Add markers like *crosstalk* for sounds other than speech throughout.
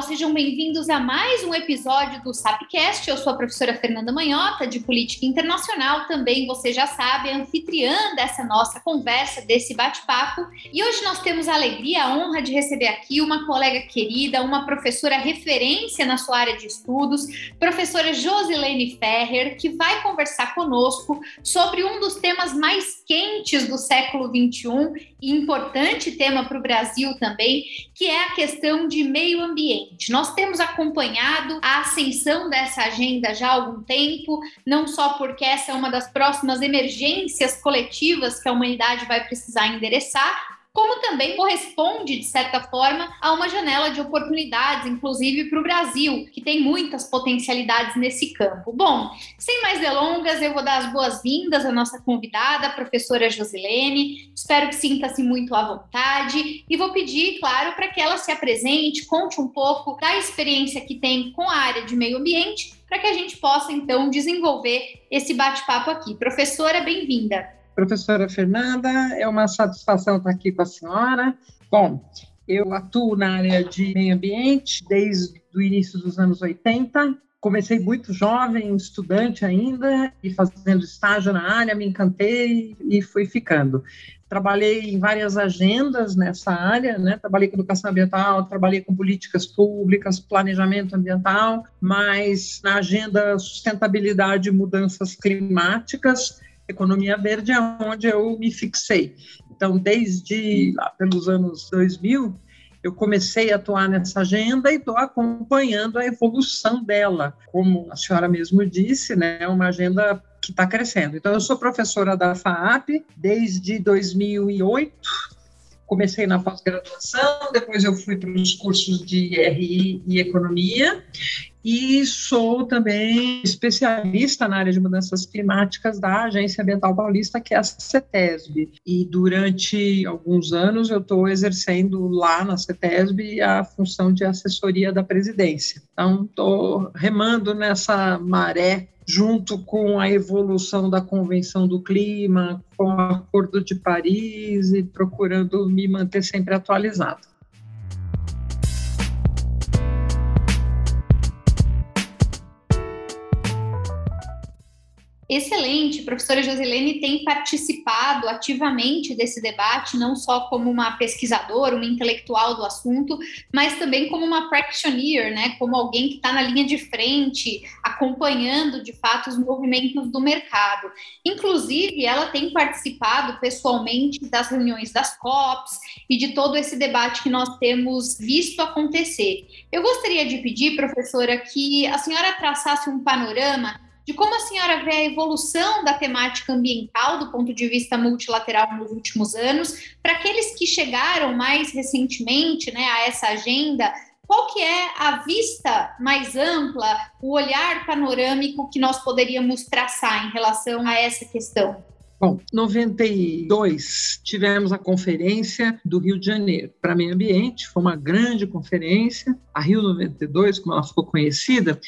pessoal, sejam bem-vindos a mais um episódio do Sapcast. Eu sou a professora Fernanda Manhota, de Política Internacional, também você já sabe, anfitriã dessa nossa conversa, desse bate-papo. E hoje nós temos a alegria, a honra de receber aqui uma colega querida, uma professora referência na sua área de estudos, professora Josilene Ferrer, que vai conversar conosco sobre um dos temas mais quentes do século XXI e importante tema para o Brasil também, que é a questão de meio ambiente. Nós temos acompanhado a ascensão dessa agenda já há algum tempo, não só porque essa é uma das próximas emergências coletivas que a humanidade vai precisar endereçar, como também corresponde, de certa forma, a uma janela de oportunidades, inclusive para o Brasil, que tem muitas potencialidades nesse campo. Bom, sem mais delongas, eu vou dar as boas-vindas à nossa convidada, a professora Josilene. Espero que sinta-se muito à vontade e vou pedir, claro, para que ela se apresente, conte um pouco da experiência que tem com a área de meio ambiente, para que a gente possa, então, desenvolver esse bate-papo aqui. Professora, bem-vinda. Professora Fernanda, é uma satisfação estar aqui com a senhora. Bom, eu atuo na área de meio ambiente desde o início dos anos 80. Comecei muito jovem, estudante ainda, e fazendo estágio na área, me encantei e fui ficando. Trabalhei em várias agendas nessa área, né? Trabalhei com educação ambiental, trabalhei com políticas públicas, planejamento ambiental, mas na agenda sustentabilidade e mudanças climáticas, economia verde é onde eu me fixei. Então, desde lá pelos anos 2000, eu comecei a atuar nessa agenda e estou acompanhando a evolução dela. Como a senhora mesmo disse, né, é uma agenda que está crescendo. Então, eu sou professora da FAAP desde 2008, comecei na pós-graduação, depois eu fui para os cursos de RI e Economia, e sou também especialista na área de mudanças climáticas da Agência Ambiental Paulista, que é a CETESB. E durante alguns anos eu estou exercendo lá na CETESB a função de assessoria da presidência. Então, estou remando nessa maré junto com a evolução da Convenção do Clima, com o Acordo de Paris e procurando me manter sempre atualizado. Excelente, professora Josilene tem participado ativamente desse debate, não só como uma pesquisadora, uma intelectual do assunto, mas também como uma practitioner, né, como alguém que está na linha de frente, acompanhando de fato os movimentos do mercado. Inclusive, ela tem participado pessoalmente das reuniões das COPs e de todo esse debate que nós temos visto acontecer. Eu gostaria de pedir, professora, que a senhora traçasse um panorama de como a senhora vê a evolução da temática ambiental do ponto de vista multilateral nos últimos anos, para aqueles que chegaram mais recentemente né, a essa agenda, qual que é a vista mais ampla, o olhar panorâmico que nós poderíamos traçar em relação a essa questão? Bom, 92 tivemos a conferência do Rio de Janeiro para meio ambiente, foi uma grande conferência, a Rio 92, como ela ficou conhecida,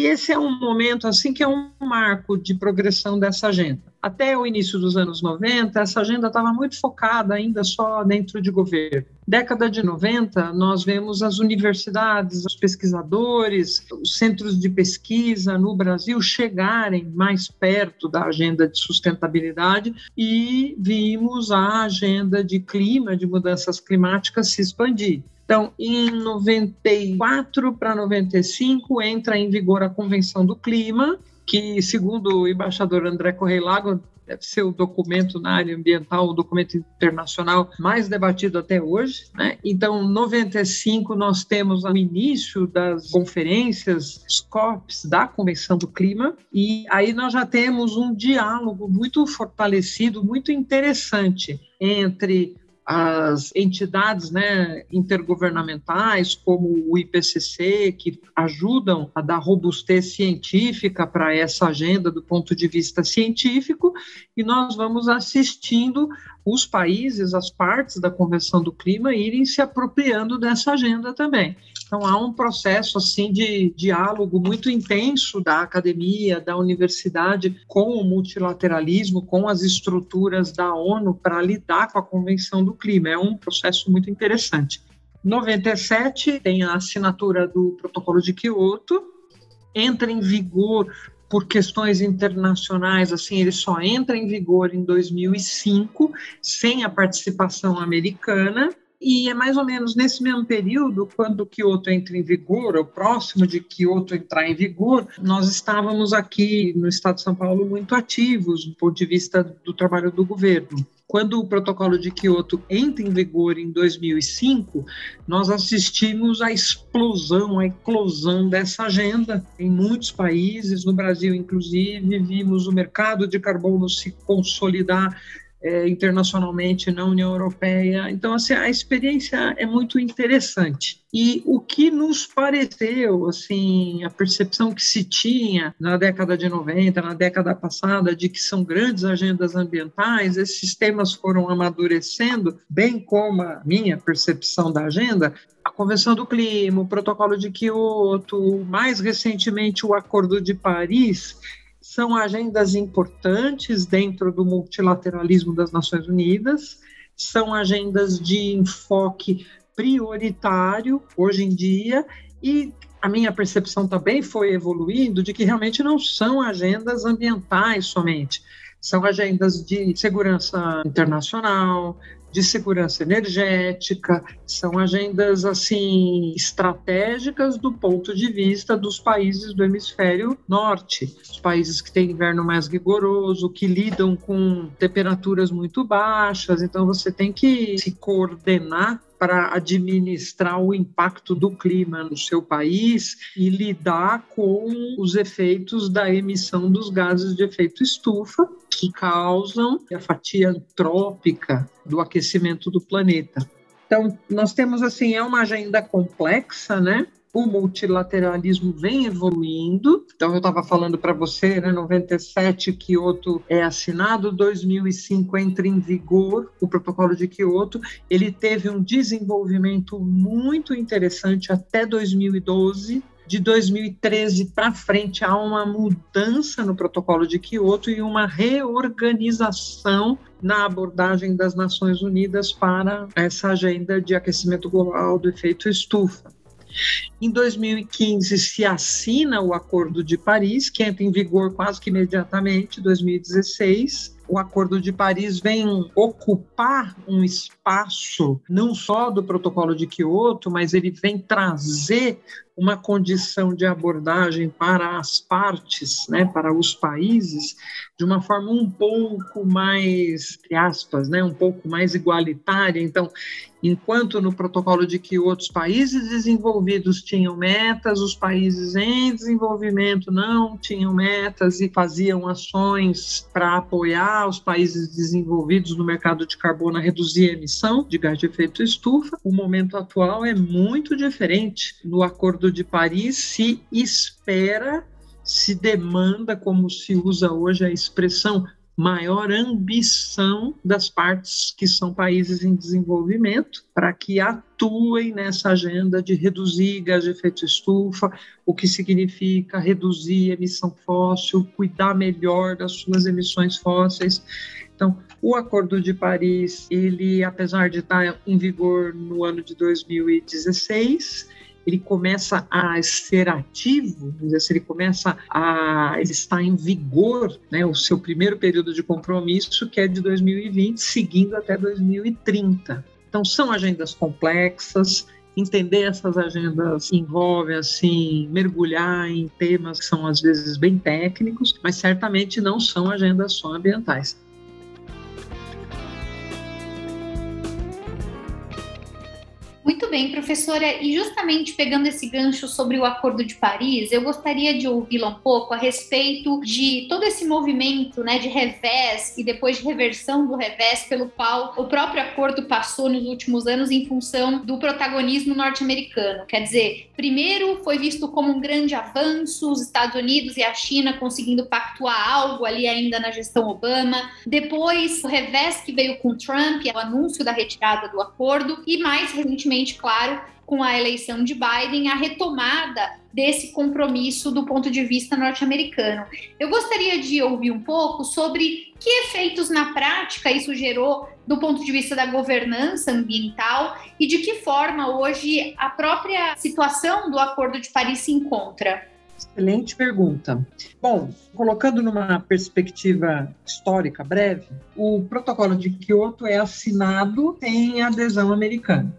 e esse é um momento assim que é um marco de progressão dessa agenda. Até o início dos anos 90, essa agenda estava muito focada ainda só dentro de governo. Década de 90, nós vemos as universidades, os pesquisadores, os centros de pesquisa no Brasil chegarem mais perto da agenda de sustentabilidade e vimos a agenda de clima, de mudanças climáticas se expandir. Então, em 94 para 95 entra em vigor a Convenção do Clima, que, segundo o embaixador André Correia Lago, deve ser o documento na área ambiental, o documento internacional mais debatido até hoje. Né? Então, 95 nós temos o início das conferências, SCOPs da Convenção do Clima, e aí nós já temos um diálogo muito fortalecido, muito interessante entre as entidades né, intergovernamentais, como o IPCC, que ajudam a dar robustez científica para essa agenda do ponto de vista científico, e nós vamos assistindo os países, as partes da Convenção do Clima irem se apropriando dessa agenda também. Então há um processo assim de diálogo muito intenso da academia, da universidade com o multilateralismo, com as estruturas da ONU para lidar com a Convenção do Clima. É um processo muito interessante. 97 tem a assinatura do Protocolo de Quioto, entra em vigor por questões internacionais, assim, ele só entra em vigor em 2005, sem a participação americana, e é mais ou menos nesse mesmo período, quando Kyoto entra em vigor, ou próximo de Kyoto entrar em vigor, nós estávamos aqui no estado de São Paulo muito ativos do ponto de vista do trabalho do governo. Quando o protocolo de Kyoto entra em vigor em 2005, nós assistimos à explosão, à eclosão dessa agenda em muitos países, no Brasil inclusive, vimos o mercado de carbono se consolidar é, internacionalmente na União Europeia. Então, assim, a experiência é muito interessante. E o que nos pareceu, assim, a percepção que se tinha na década de 90, na década passada, de que são grandes agendas ambientais, esses temas foram amadurecendo, bem como a minha percepção da agenda, a Convenção do Clima, o Protocolo de Quioto, mais recentemente o Acordo de Paris, são agendas importantes dentro do multilateralismo das Nações Unidas, são agendas de enfoque prioritário hoje em dia e a minha percepção também foi evoluindo de que realmente não são agendas ambientais somente, são agendas de segurança internacional, de segurança energética, são agendas assim estratégicas do ponto de vista dos países do hemisfério norte, os países que têm inverno mais rigoroso, que lidam com temperaturas muito baixas, então você tem que se coordenar para administrar o impacto do clima no seu país e lidar com os efeitos da emissão dos gases de efeito estufa que causam a fatia antrópica do aquecimento do planeta. Então, nós temos assim, é uma agenda complexa, né? o multilateralismo vem evoluindo. Então, eu estava falando para você, né, 97 Kyoto é assinado, 2005 entra em vigor o protocolo de Kyoto. Ele teve um desenvolvimento muito interessante até 2012 de 2013 para frente há uma mudança no protocolo de Kyoto e uma reorganização na abordagem das Nações Unidas para essa agenda de aquecimento global do efeito estufa. Em 2015 se assina o Acordo de Paris, que entra em vigor quase que imediatamente, 2016. O Acordo de Paris vem ocupar um espaço não só do Protocolo de Quioto, mas ele vem trazer uma condição de abordagem para as partes, né, para os países, de uma forma um pouco mais, entre aspas, né, um pouco mais igualitária. Então, enquanto no protocolo de que outros países desenvolvidos tinham metas, os países em desenvolvimento não tinham metas e faziam ações para apoiar os países desenvolvidos no mercado de carbono a reduzir a emissão de gás de efeito estufa. O momento atual é muito diferente. No Acordo de Paris se espera, se demanda, como se usa hoje a expressão, maior ambição das partes que são países em desenvolvimento para que atuem nessa agenda de reduzir gás de efeito estufa, o que significa reduzir emissão fóssil, cuidar melhor das suas emissões fósseis. Então, o Acordo de Paris, ele, apesar de estar em vigor no ano de 2016, ele começa a ser ativo, assim, ele começa a ele está em vigor, né, o seu primeiro período de compromisso que é de 2020, seguindo até 2030. Então são agendas complexas, entender essas agendas envolve assim mergulhar em temas que são às vezes bem técnicos, mas certamente não são agendas só ambientais. Muito bem, professora. E justamente pegando esse gancho sobre o Acordo de Paris, eu gostaria de ouvi-la um pouco a respeito de todo esse movimento né, de revés e depois de reversão do revés pelo qual o próprio acordo passou nos últimos anos em função do protagonismo norte-americano. Quer dizer, primeiro foi visto como um grande avanço, os Estados Unidos e a China conseguindo pactuar algo ali ainda na gestão Obama. Depois, o revés que veio com Trump, o anúncio da retirada do acordo, e mais recentemente claro, com a eleição de Biden, a retomada desse compromisso do ponto de vista norte-americano. Eu gostaria de ouvir um pouco sobre que efeitos na prática isso gerou do ponto de vista da governança ambiental e de que forma hoje a própria situação do Acordo de Paris se encontra. Excelente pergunta. Bom, colocando numa perspectiva histórica breve, o Protocolo de Kyoto é assinado sem adesão americana.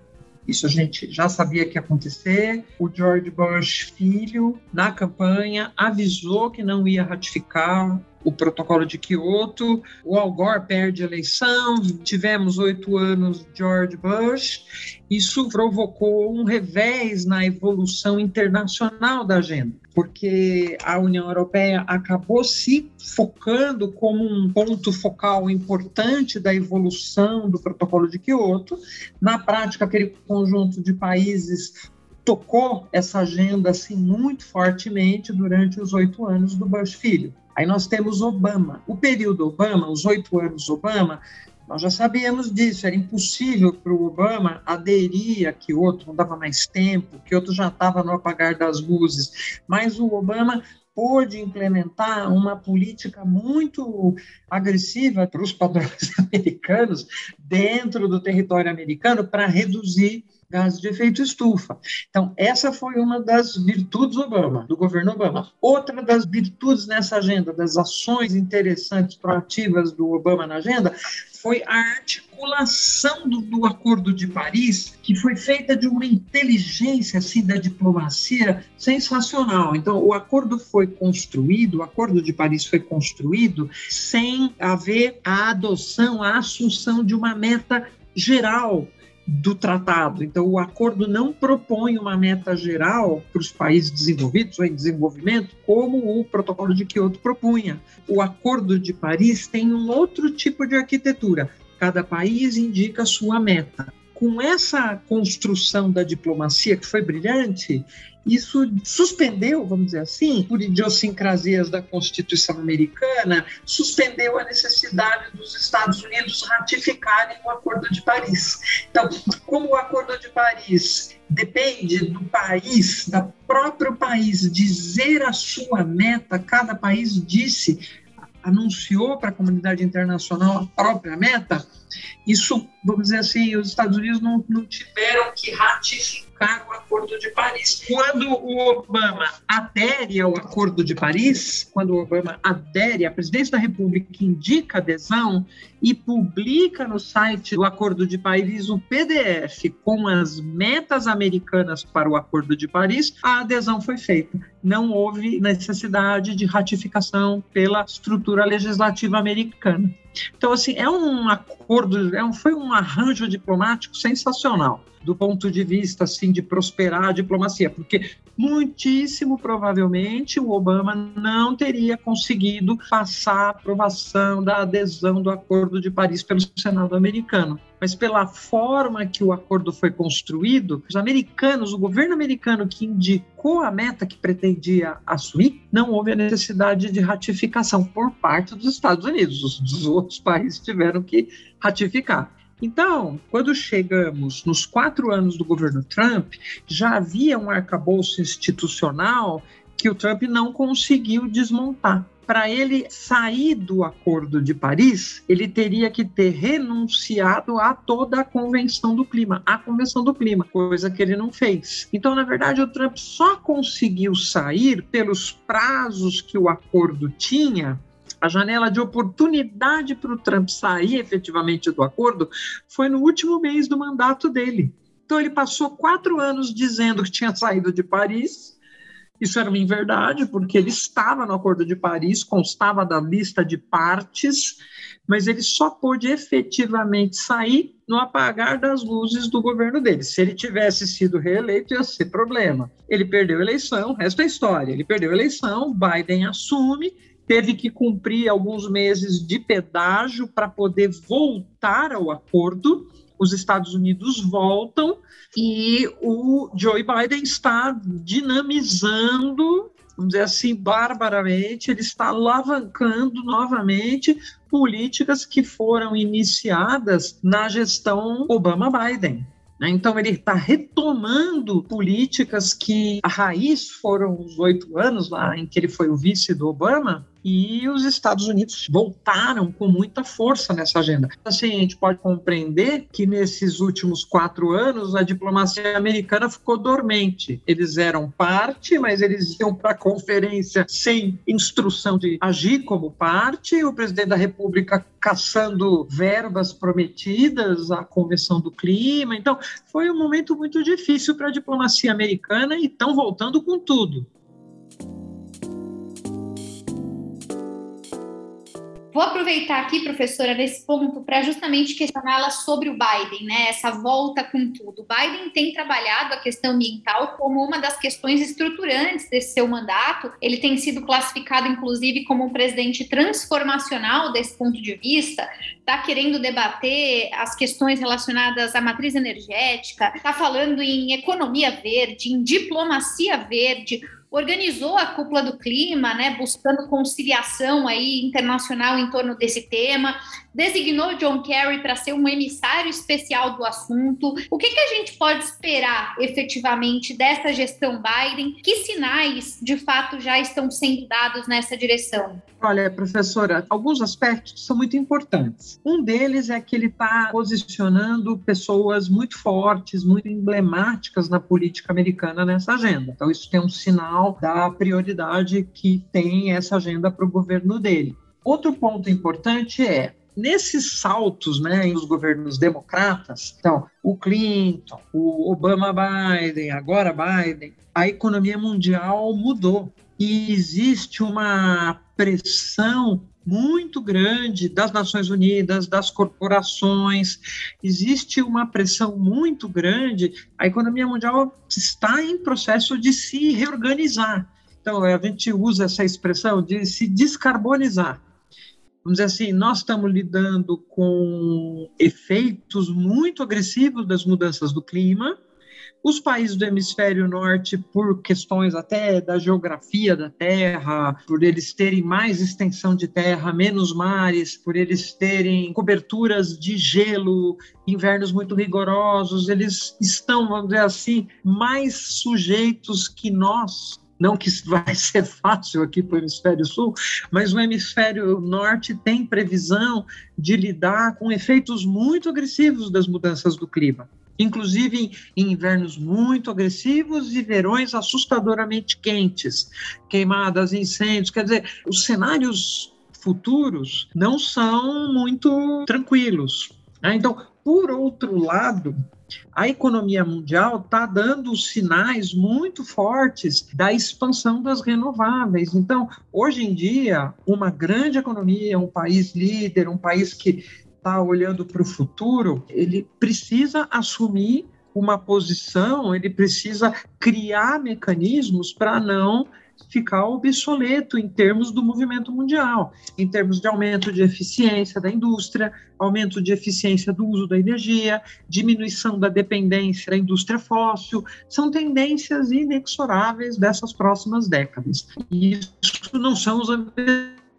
Isso a gente já sabia que ia acontecer. O George Bush, filho, na campanha, avisou que não ia ratificar o protocolo de Kyoto. O Al Gore perde a eleição. Tivemos oito anos de George Bush. Isso provocou um revés na evolução internacional da agenda porque a União Europeia acabou se focando como um ponto focal importante da evolução do Protocolo de Quioto. Na prática, aquele conjunto de países tocou essa agenda assim muito fortemente durante os oito anos do Bush filho. Aí nós temos Obama. O período Obama, os oito anos Obama, nós já sabíamos disso, era impossível para o Obama aderir a que outro não dava mais tempo, que outro já estava no apagar das luzes. Mas o Obama pôde implementar uma política muito agressiva para os padrões *laughs* americanos dentro do território americano para reduzir gases de efeito estufa. Então, essa foi uma das virtudes Obama, do governo Obama. Outra das virtudes nessa agenda, das ações interessantes, proativas do Obama na agenda, foi a articulação do, do, Acordo de Paris, que foi feita de uma inteligência assim, da diplomacia sensacional. Então, o acordo foi construído, o Acordo de Paris foi construído sem haver a adoção, a assunção de uma meta geral do tratado. Então, o acordo não propõe uma meta geral para os países desenvolvidos ou em desenvolvimento, como o protocolo de Kyoto propunha. O acordo de Paris tem um outro tipo de arquitetura. Cada país indica sua meta. Com essa construção da diplomacia, que foi brilhante, isso suspendeu, vamos dizer assim, por idiosincrasias da Constituição americana, suspendeu a necessidade dos Estados Unidos ratificarem o Acordo de Paris. Então, como o Acordo de Paris depende do país, da próprio país dizer a sua meta, cada país disse anunciou para a comunidade internacional a própria meta, isso, vamos dizer assim, os Estados Unidos não, não tiveram que ratificar o Acordo de Paris. Quando o Obama adere ao Acordo de Paris, quando o Obama adere, a presidência da República indica adesão e publica no site do Acordo de Paris o PDF com as metas americanas para o Acordo de Paris, a adesão foi feita. Não houve necessidade de ratificação pela estrutura legislativa americana. Então, assim, é um acordo, é um, foi um arranjo diplomático sensacional do ponto de vista assim de prosperar a diplomacia, porque muitíssimo provavelmente o Obama não teria conseguido passar a aprovação da adesão do Acordo de Paris pelo Senado americano. Mas pela forma que o acordo foi construído, os americanos, o governo americano que indicou a meta que pretendia assumir, não houve a necessidade de ratificação por parte dos Estados Unidos. Os outros países tiveram que ratificar. Então, quando chegamos nos quatro anos do governo Trump, já havia um arcabouço institucional que o Trump não conseguiu desmontar. Para ele sair do Acordo de Paris, ele teria que ter renunciado a toda a Convenção do Clima, a Convenção do Clima, coisa que ele não fez. Então, na verdade, o Trump só conseguiu sair pelos prazos que o acordo tinha a janela de oportunidade para o Trump sair efetivamente do acordo foi no último mês do mandato dele. Então, ele passou quatro anos dizendo que tinha saído de Paris. Isso era uma inverdade, porque ele estava no Acordo de Paris, constava da lista de partes, mas ele só pôde efetivamente sair no apagar das luzes do governo dele. Se ele tivesse sido reeleito, ia ser problema. Ele perdeu a eleição, resto é história. Ele perdeu a eleição, Biden assume teve que cumprir alguns meses de pedágio para poder voltar ao acordo. Os Estados Unidos voltam e o Joe Biden está dinamizando, vamos dizer assim, barbaramente, ele está alavancando novamente políticas que foram iniciadas na gestão Obama-Biden. Né? Então, ele está retomando políticas que a raiz foram os oito anos lá em que ele foi o vice do Obama, e os Estados Unidos voltaram com muita força nessa agenda. Assim, a gente pode compreender que nesses últimos quatro anos a diplomacia americana ficou dormente. Eles eram parte, mas eles iam para a conferência sem instrução de agir como parte. O presidente da República caçando verbas prometidas à Convenção do Clima. Então, foi um momento muito difícil para a diplomacia americana e estão voltando com tudo. Vou aproveitar aqui, professora, nesse ponto, para justamente questioná-la sobre o Biden, né? Essa volta com tudo. O Biden tem trabalhado a questão ambiental como uma das questões estruturantes desse seu mandato. Ele tem sido classificado, inclusive, como um presidente transformacional desse ponto de vista. Está querendo debater as questões relacionadas à matriz energética, está falando em economia verde, em diplomacia verde organizou a cúpula do clima, né, buscando conciliação aí internacional em torno desse tema, designou John Kerry para ser um emissário especial do assunto. O que, que a gente pode esperar efetivamente dessa gestão Biden? Que sinais de fato já estão sendo dados nessa direção? Olha, professora, alguns aspectos são muito importantes. Um deles é que ele está posicionando pessoas muito fortes, muito emblemáticas na política americana nessa agenda. Então, isso tem um sinal da prioridade que tem essa agenda para o governo dele. Outro ponto importante é nesses saltos né, nos governos democratas, então, o Clinton, o Obama Biden, agora Biden, a economia mundial mudou. E existe uma pressão muito grande das Nações Unidas, das corporações, existe uma pressão muito grande. A economia mundial está em processo de se reorganizar. Então, a gente usa essa expressão de se descarbonizar vamos dizer assim, nós estamos lidando com efeitos muito agressivos das mudanças do clima. Os países do hemisfério norte, por questões até da geografia da Terra, por eles terem mais extensão de terra, menos mares, por eles terem coberturas de gelo, invernos muito rigorosos, eles estão, vamos dizer assim, mais sujeitos que nós. Não que vai *laughs* ser fácil aqui para o hemisfério sul, mas o hemisfério norte tem previsão de lidar com efeitos muito agressivos das mudanças do clima inclusive em invernos muito agressivos e verões assustadoramente quentes, queimadas, incêndios. Quer dizer, os cenários futuros não são muito tranquilos. Né? Então, por outro lado, a economia mundial está dando sinais muito fortes da expansão das renováveis. Então, hoje em dia, uma grande economia, um país líder, um país que está olhando para o futuro, ele precisa assumir uma posição, ele precisa criar mecanismos para não ficar obsoleto em termos do movimento mundial, em termos de aumento de eficiência da indústria, aumento de eficiência do uso da energia, diminuição da dependência da indústria fóssil, são tendências inexoráveis dessas próximas décadas. E isso não são os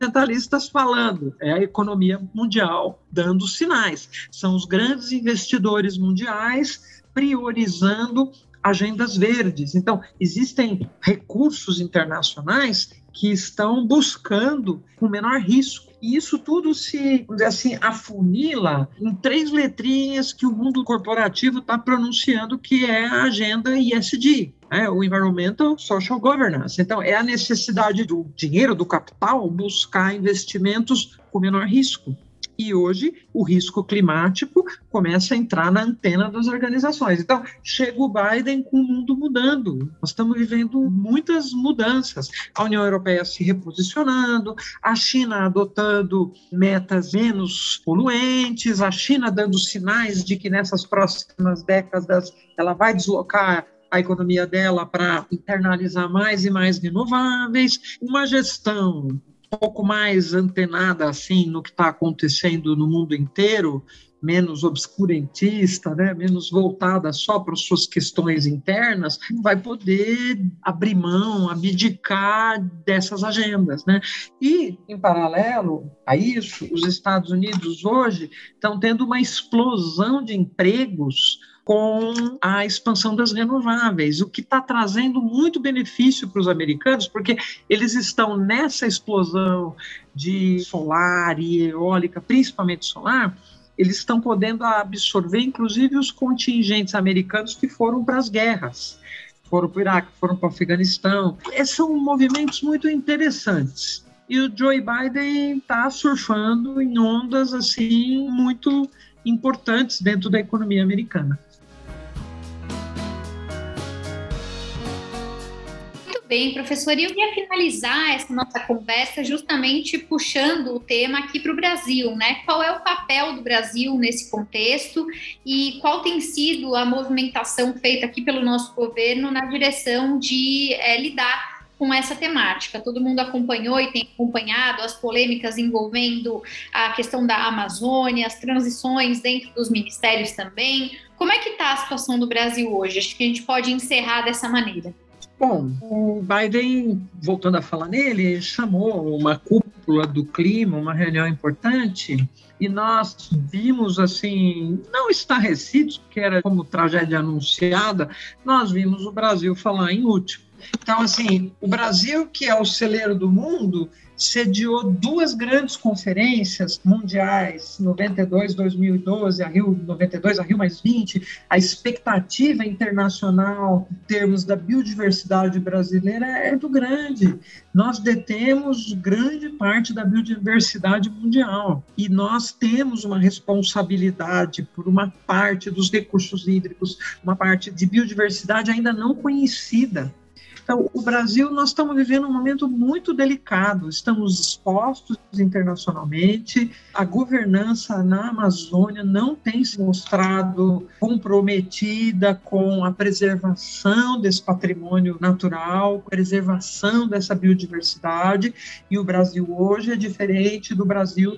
ambientalistas falando, é a economia mundial dando sinais. São os grandes investidores mundiais priorizando agendas verdes. Então, existem recursos internacionais que estão buscando o menor risco. E isso tudo se, assim, afunila em três letrinhas que o mundo corporativo está pronunciando, que é a agenda ESG, né? o Environmental Social Governance. Então, é a necessidade do dinheiro, do capital, buscar investimentos com menor risco. E hoje o risco climático começa a entrar na antena das organizações. Então, chega o Biden com o mundo mudando. Nós estamos vivendo muitas mudanças. A União Europeia se reposicionando, a China adotando metas menos poluentes, a China dando sinais de que nessas próximas décadas ela vai deslocar a economia dela para internalizar mais e mais renováveis, uma gestão pouco mais antenada assim no que está acontecendo no mundo inteiro, menos obscurantista, né, menos voltada só para suas questões internas, vai poder abrir mão, abdicar dessas agendas, né? E em paralelo a isso, os Estados Unidos hoje estão tendo uma explosão de empregos com a expansão das renováveis, o que está trazendo muito benefício para os americanos, porque eles estão nessa explosão de solar e eólica, principalmente solar, eles estão podendo absorver, inclusive, os contingentes americanos que foram para as guerras, foram para o Iraque, foram para o Afeganistão. Esses são movimentos muito interessantes. E o Joe Biden está surfando em ondas assim muito importantes dentro da economia americana. Bem, professor. E eu ia finalizar essa nossa conversa justamente puxando o tema aqui para o Brasil, né? Qual é o papel do Brasil nesse contexto e qual tem sido a movimentação feita aqui pelo nosso governo na direção de é, lidar com essa temática. Todo mundo acompanhou e tem acompanhado as polêmicas envolvendo a questão da Amazônia, as transições dentro dos ministérios também. Como é que está a situação do Brasil hoje? Acho que a gente pode encerrar dessa maneira. Bom, o Biden, voltando a falar nele, chamou uma cúpula do clima, uma reunião importante, e nós vimos assim, não estarrecidos, porque era como tragédia anunciada, nós vimos o Brasil falar em último. Então, assim, o Brasil, que é o celeiro do mundo, sediou duas grandes conferências mundiais, 92, 2012, a Rio 92, a Rio mais 20. A expectativa internacional em termos da biodiversidade brasileira é muito grande. Nós detemos grande parte da biodiversidade mundial e nós temos uma responsabilidade por uma parte dos recursos hídricos, uma parte de biodiversidade ainda não conhecida então, o Brasil, nós estamos vivendo um momento muito delicado, estamos expostos internacionalmente, a governança na Amazônia não tem se mostrado comprometida com a preservação desse patrimônio natural, preservação dessa biodiversidade, e o Brasil hoje é diferente do Brasil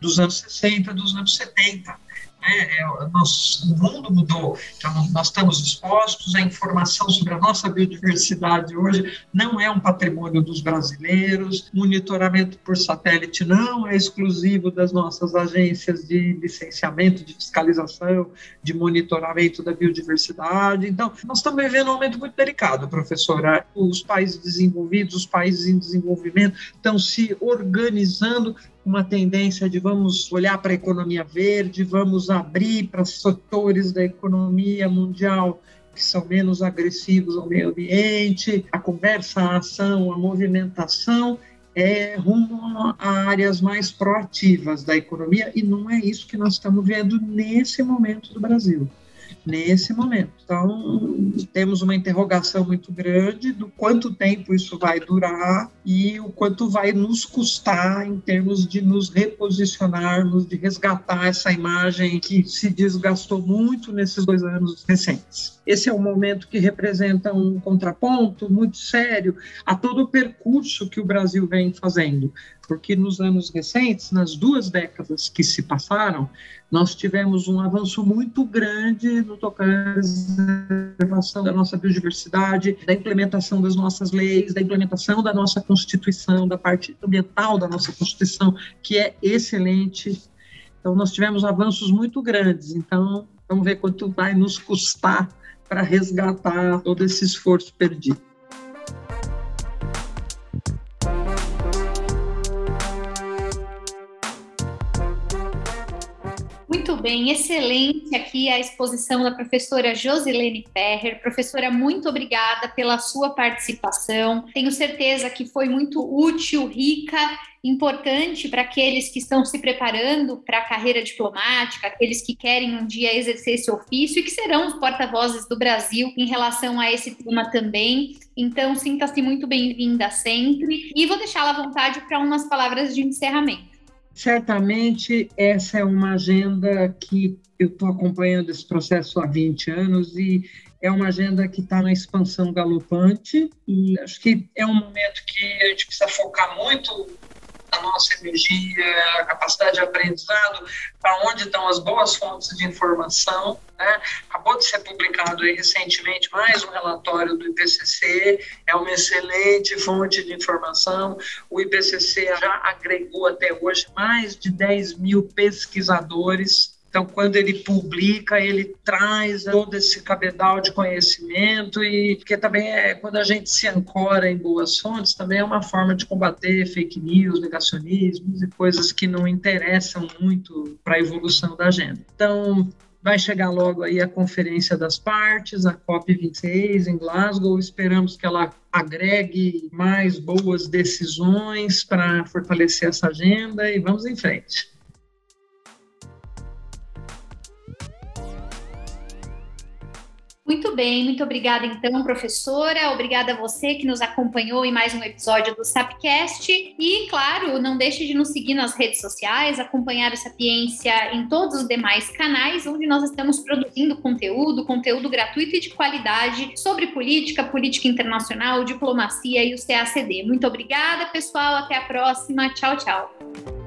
dos anos 60, dos anos 70 né? É, nós, o mundo mudou, então nós estamos expostos, a informação sobre a nossa biodiversidade hoje não é um patrimônio dos brasileiros, monitoramento por satélite não é exclusivo das nossas agências de licenciamento, de fiscalização, de monitoramento da biodiversidade. Então, nós estamos vivendo um momento muito delicado, professora. Os países desenvolvidos, os países em desenvolvimento estão se organizando uma tendência de vamos olhar para a economia verde, vamos abrir para setores da economia mundial que são menos agressivos ao meio ambiente, a conversa, a ação, a movimentação é rumo a áreas mais proativas da economia e não é isso que nós estamos vendo nesse momento do Brasil nesse momento. Então, temos uma interrogação muito grande do quanto tempo isso vai durar e o quanto vai nos custar em termos de nos reposicionarmos, de resgatar essa imagem que se desgastou muito nesses dois anos recentes. Esse é um momento que representa um contraponto muito sério a todo o percurso que o Brasil vem fazendo, porque nos anos recentes, nas duas décadas que se passaram, nós tivemos um avanço muito grande no tocante à preservação da nossa biodiversidade, da implementação das nossas leis, da implementação da nossa Constituição, da parte ambiental da nossa Constituição, que é excelente. Então, nós tivemos avanços muito grandes. Então, vamos ver quanto vai nos custar para resgatar todo esse esforço perdido. Bem, excelente aqui a exposição da professora Josilene Ferrer. Professora, muito obrigada pela sua participação. Tenho certeza que foi muito útil, rica, importante para aqueles que estão se preparando para a carreira diplomática, aqueles que querem um dia exercer esse ofício e que serão os porta-vozes do Brasil em relação a esse tema também. Então, sinta-se muito bem-vinda sempre e vou deixá-la à vontade para umas palavras de encerramento. Certamente essa é uma agenda que eu estou acompanhando esse processo há 20 anos e é uma agenda que está na expansão galopante. E acho que é um momento que a gente precisa focar muito a nossa energia, a capacidade de aprendizado, para onde estão as boas fontes de informação. Né? Acabou de ser publicado recentemente mais um relatório do IPCC, é uma excelente fonte de informação. O IPCC já agregou até hoje mais de 10 mil pesquisadores Então, quando ele publica, ele traz todo esse cabedal de conhecimento e porque também é quando a gente se ancora em boas fontes, também é uma forma de combater fake news, negacionismos e coisas que não interessam muito para a evolução da agenda. Então, vai chegar logo aí a conferência das partes, a COP26 em Glasgow. Esperamos que ela agregue mais boas decisões para fortalecer essa agenda e vamos em frente. Muito bem, muito obrigada então, professora. Obrigada a você que nos acompanhou em mais um episódio do Sapcast. E, claro, não deixe de nos seguir nas redes sociais, acompanhar o Sapiência em todos os demais canais, onde nós estamos produzindo conteúdo, conteúdo gratuito e de qualidade sobre política, política internacional, diplomacia e o CACD. Muito obrigada, pessoal. Até a próxima. Tchau, tchau.